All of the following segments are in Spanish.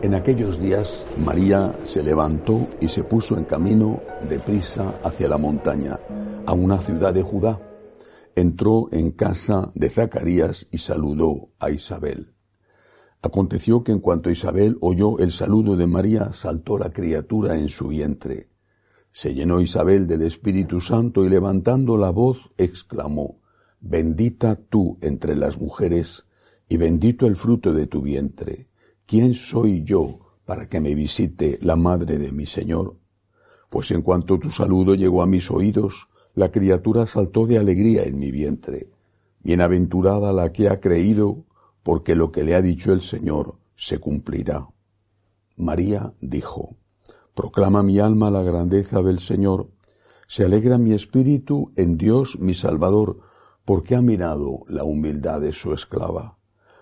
En aquellos días María se levantó y se puso en camino deprisa hacia la montaña, a una ciudad de Judá. Entró en casa de Zacarías y saludó a Isabel. Aconteció que en cuanto Isabel oyó el saludo de María, saltó la criatura en su vientre. Se llenó Isabel del Espíritu Santo y levantando la voz exclamó, Bendita tú entre las mujeres y bendito el fruto de tu vientre. ¿Quién soy yo para que me visite la madre de mi Señor? Pues en cuanto tu saludo llegó a mis oídos, la criatura saltó de alegría en mi vientre. Bienaventurada la que ha creído, porque lo que le ha dicho el Señor se cumplirá. María dijo, Proclama mi alma la grandeza del Señor. Se alegra mi espíritu en Dios mi Salvador, porque ha mirado la humildad de su esclava.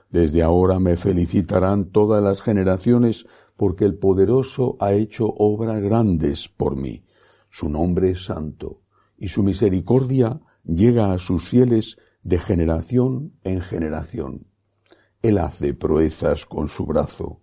Desde ahora me felicitarán todas las generaciones, porque el poderoso ha hecho obras grandes por mí. Su nombre es santo, y su misericordia llega a sus fieles de generación en generación. Él hace proezas con su brazo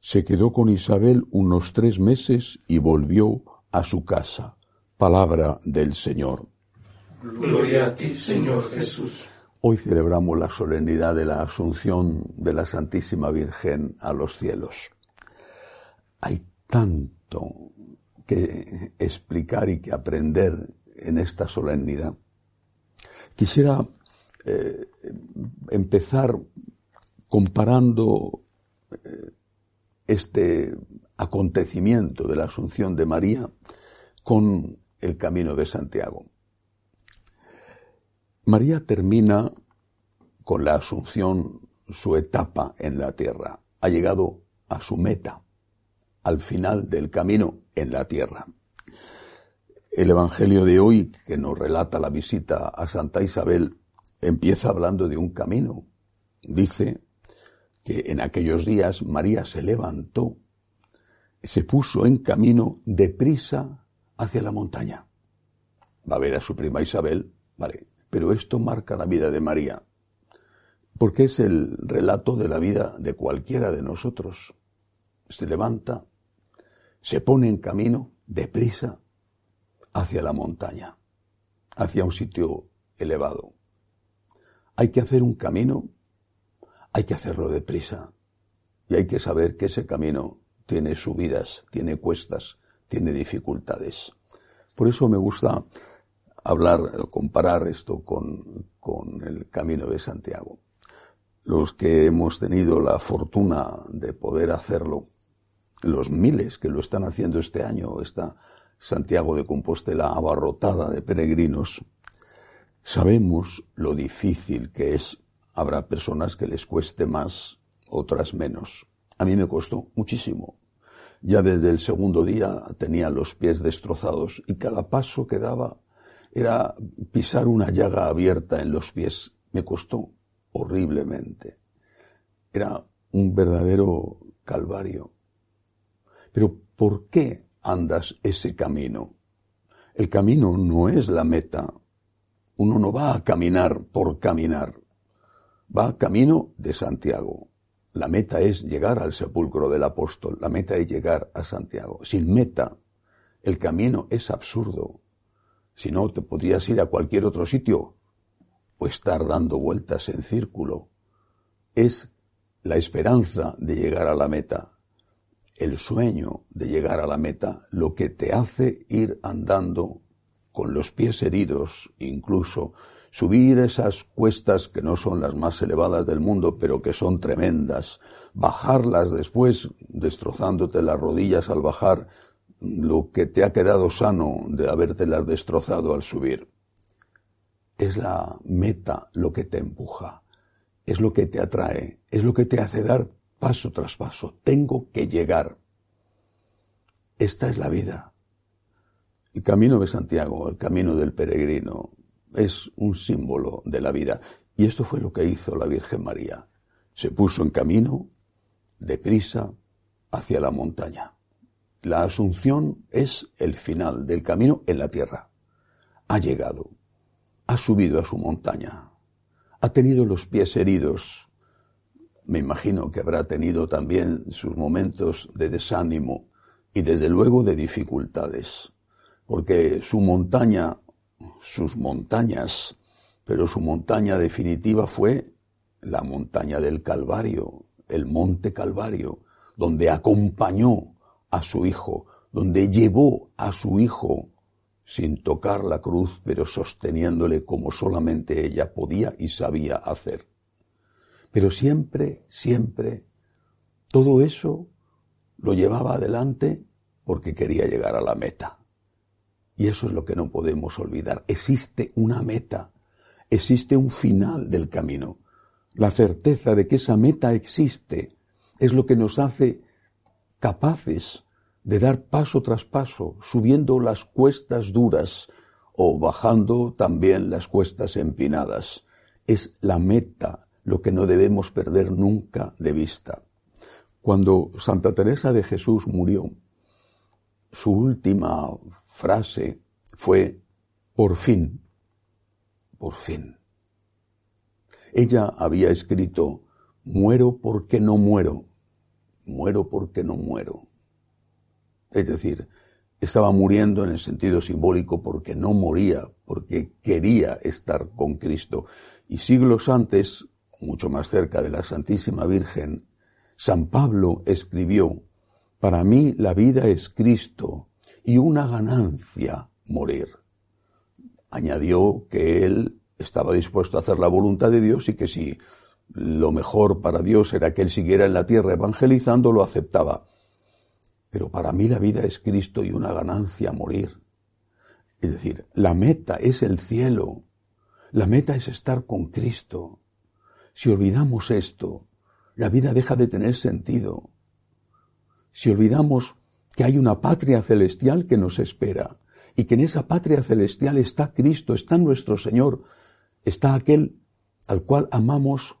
se quedó con Isabel unos tres meses y volvió a su casa. Palabra del Señor. Gloria a ti, Señor Jesús. Hoy celebramos la solemnidad de la Asunción de la Santísima Virgen a los cielos. Hay tanto que explicar y que aprender en esta solemnidad. Quisiera eh, empezar comparando eh, este acontecimiento de la Asunción de María con el camino de Santiago. María termina con la Asunción su etapa en la tierra. Ha llegado a su meta, al final del camino en la tierra. El Evangelio de hoy, que nos relata la visita a Santa Isabel, empieza hablando de un camino. Dice, que en aquellos días María se levantó, se puso en camino deprisa hacia la montaña. Va a ver a su prima Isabel, vale, pero esto marca la vida de María, porque es el relato de la vida de cualquiera de nosotros. Se levanta, se pone en camino deprisa hacia la montaña, hacia un sitio elevado. Hay que hacer un camino hay que hacerlo deprisa y hay que saber que ese camino tiene subidas, tiene cuestas, tiene dificultades. Por eso me gusta hablar, comparar esto con, con el camino de Santiago. Los que hemos tenido la fortuna de poder hacerlo, los miles que lo están haciendo este año, está Santiago de Compostela abarrotada de peregrinos, sabemos lo difícil que es Habrá personas que les cueste más, otras menos. A mí me costó muchísimo. Ya desde el segundo día tenía los pies destrozados y cada paso que daba era pisar una llaga abierta en los pies. Me costó horriblemente. Era un verdadero calvario. Pero ¿por qué andas ese camino? El camino no es la meta. Uno no va a caminar por caminar va camino de Santiago. La meta es llegar al sepulcro del apóstol, la meta es llegar a Santiago. Sin meta, el camino es absurdo. Si no, te podrías ir a cualquier otro sitio o estar dando vueltas en círculo. Es la esperanza de llegar a la meta, el sueño de llegar a la meta, lo que te hace ir andando con los pies heridos, incluso subir esas cuestas que no son las más elevadas del mundo, pero que son tremendas, bajarlas después, destrozándote las rodillas al bajar, lo que te ha quedado sano de habértelas destrozado al subir. Es la meta lo que te empuja, es lo que te atrae, es lo que te hace dar paso tras paso. Tengo que llegar. Esta es la vida. El camino de Santiago, el camino del peregrino, es un símbolo de la vida. Y esto fue lo que hizo la Virgen María. Se puso en camino, deprisa, hacia la montaña. La asunción es el final del camino en la tierra. Ha llegado, ha subido a su montaña, ha tenido los pies heridos. Me imagino que habrá tenido también sus momentos de desánimo y desde luego de dificultades, porque su montaña sus montañas, pero su montaña definitiva fue la montaña del Calvario, el monte Calvario, donde acompañó a su hijo, donde llevó a su hijo sin tocar la cruz, pero sosteniéndole como solamente ella podía y sabía hacer. Pero siempre, siempre, todo eso lo llevaba adelante porque quería llegar a la meta. Y eso es lo que no podemos olvidar. Existe una meta, existe un final del camino. La certeza de que esa meta existe es lo que nos hace capaces de dar paso tras paso, subiendo las cuestas duras o bajando también las cuestas empinadas. Es la meta lo que no debemos perder nunca de vista. Cuando Santa Teresa de Jesús murió, su última frase fue, por fin, por fin. Ella había escrito, muero porque no muero, muero porque no muero. Es decir, estaba muriendo en el sentido simbólico porque no moría, porque quería estar con Cristo. Y siglos antes, mucho más cerca de la Santísima Virgen, San Pablo escribió, para mí la vida es Cristo y una ganancia morir. Añadió que él estaba dispuesto a hacer la voluntad de Dios y que si lo mejor para Dios era que él siguiera en la tierra evangelizando, lo aceptaba. Pero para mí la vida es Cristo y una ganancia morir. Es decir, la meta es el cielo. La meta es estar con Cristo. Si olvidamos esto, la vida deja de tener sentido. Si olvidamos que hay una patria celestial que nos espera y que en esa patria celestial está Cristo, está nuestro Señor, está aquel al cual amamos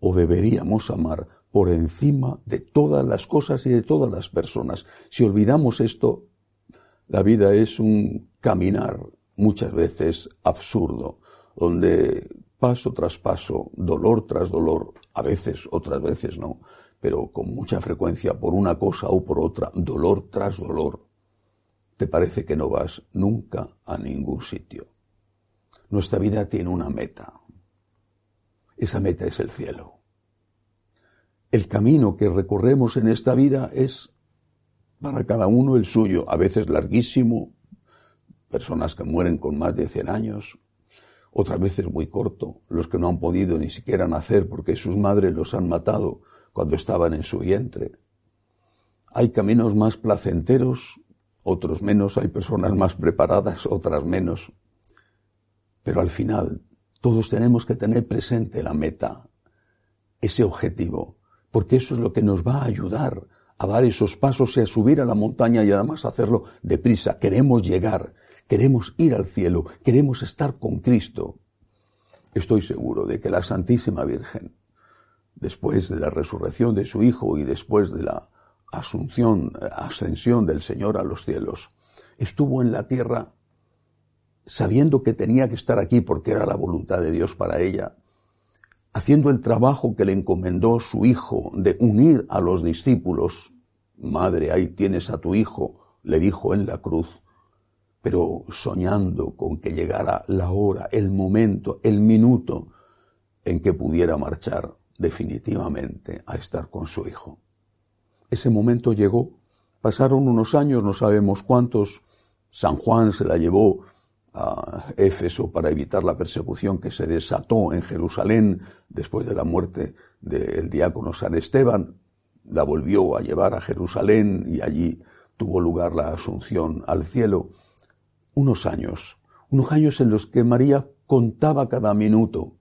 o deberíamos amar por encima de todas las cosas y de todas las personas. Si olvidamos esto, la vida es un caminar muchas veces absurdo, donde paso tras paso, dolor tras dolor, a veces, otras veces no, pero con mucha frecuencia por una cosa o por otra, dolor tras dolor, te parece que no vas nunca a ningún sitio. Nuestra vida tiene una meta. Esa meta es el cielo. El camino que recorremos en esta vida es para cada uno el suyo, a veces larguísimo, personas que mueren con más de 100 años, otras veces muy corto, los que no han podido ni siquiera nacer porque sus madres los han matado cuando estaban en su vientre. Hay caminos más placenteros, otros menos, hay personas más preparadas, otras menos. Pero al final, todos tenemos que tener presente la meta, ese objetivo, porque eso es lo que nos va a ayudar a dar esos pasos y a subir a la montaña y además hacerlo deprisa. Queremos llegar, queremos ir al cielo, queremos estar con Cristo. Estoy seguro de que la Santísima Virgen después de la resurrección de su Hijo y después de la asunción, ascensión del Señor a los cielos, estuvo en la tierra sabiendo que tenía que estar aquí porque era la voluntad de Dios para ella, haciendo el trabajo que le encomendó su Hijo de unir a los discípulos. Madre, ahí tienes a tu Hijo, le dijo en la cruz, pero soñando con que llegara la hora, el momento, el minuto en que pudiera marchar definitivamente a estar con su hijo. Ese momento llegó, pasaron unos años, no sabemos cuántos, San Juan se la llevó a Éfeso para evitar la persecución que se desató en Jerusalén después de la muerte del diácono San Esteban, la volvió a llevar a Jerusalén y allí tuvo lugar la asunción al cielo. Unos años, unos años en los que María contaba cada minuto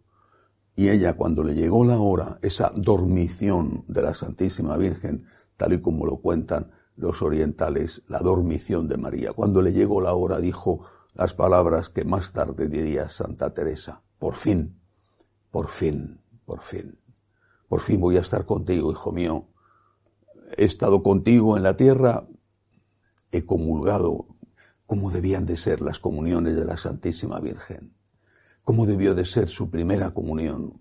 y ella cuando le llegó la hora, esa dormición de la Santísima Virgen, tal y como lo cuentan los orientales, la dormición de María, cuando le llegó la hora dijo las palabras que más tarde diría Santa Teresa, por fin, por fin, por fin, por fin voy a estar contigo, hijo mío. He estado contigo en la tierra, he comulgado como debían de ser las comuniones de la Santísima Virgen cómo debió de ser su primera comunión.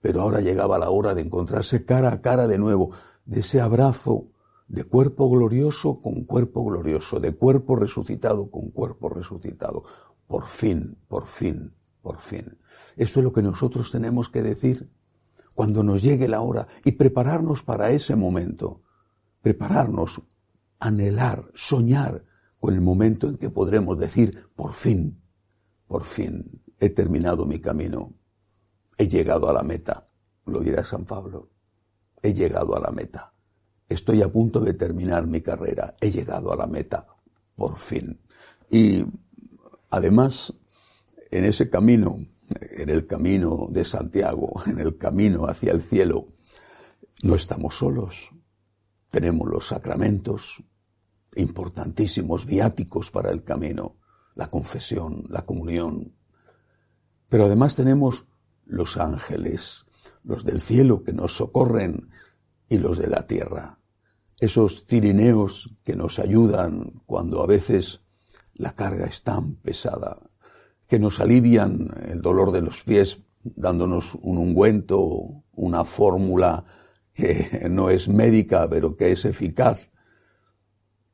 Pero ahora llegaba la hora de encontrarse cara a cara de nuevo, de ese abrazo de cuerpo glorioso con cuerpo glorioso, de cuerpo resucitado con cuerpo resucitado. Por fin, por fin, por fin. Eso es lo que nosotros tenemos que decir cuando nos llegue la hora y prepararnos para ese momento. Prepararnos, anhelar, soñar con el momento en que podremos decir, por fin, por fin, he terminado mi camino, he llegado a la meta, lo dirá San Pablo, he llegado a la meta, estoy a punto de terminar mi carrera, he llegado a la meta, por fin. Y además, en ese camino, en el camino de Santiago, en el camino hacia el cielo, no estamos solos, tenemos los sacramentos importantísimos, viáticos para el camino, la confesión, la comunión, pero además tenemos los ángeles, los del cielo que nos socorren y los de la tierra. Esos cirineos que nos ayudan cuando a veces la carga es tan pesada, que nos alivian el dolor de los pies dándonos un ungüento, una fórmula que no es médica, pero que es eficaz.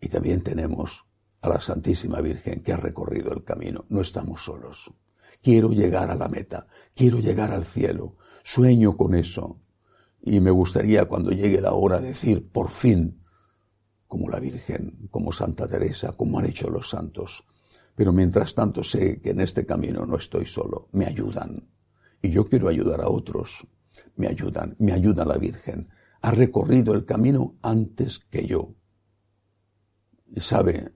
Y también tenemos a la Santísima Virgen que ha recorrido el camino. No estamos solos. Quiero llegar a la meta, quiero llegar al cielo, sueño con eso. Y me gustaría cuando llegue la hora decir, por fin, como la Virgen, como Santa Teresa, como han hecho los santos. Pero mientras tanto sé que en este camino no estoy solo, me ayudan. Y yo quiero ayudar a otros. Me ayudan, me ayuda la Virgen. Ha recorrido el camino antes que yo. Y sabe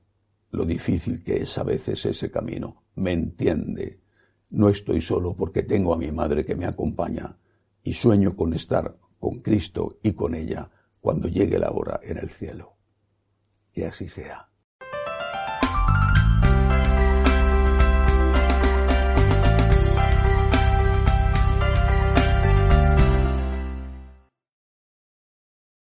lo difícil que es a veces ese camino. Me entiende no estoy solo porque tengo a mi madre que me acompaña y sueño con estar con Cristo y con ella cuando llegue la hora en el cielo. Que así sea.